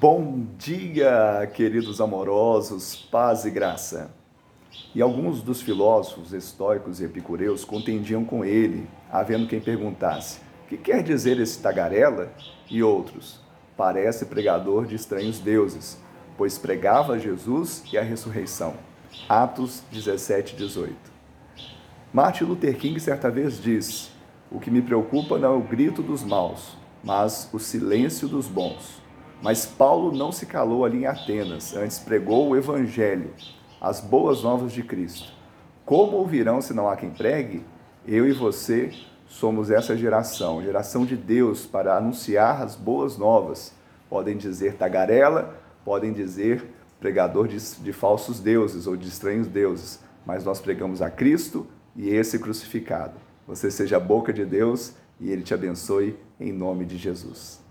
Bom dia, queridos amorosos, paz e graça. E alguns dos filósofos estoicos e epicureus contendiam com ele, havendo quem perguntasse: que quer dizer esse tagarela? E outros: parece pregador de estranhos deuses, pois pregava Jesus e a ressurreição. Atos 17, 18. Martin Luther King certa vez diz: O que me preocupa não é o grito dos maus, mas o silêncio dos bons. Mas Paulo não se calou ali em Atenas, antes pregou o Evangelho, as boas novas de Cristo. Como ouvirão se não há quem pregue? Eu e você somos essa geração, geração de Deus, para anunciar as boas novas. Podem dizer tagarela, podem dizer pregador de, de falsos deuses ou de estranhos deuses, mas nós pregamos a Cristo e esse crucificado. Você seja a boca de Deus e Ele te abençoe em nome de Jesus.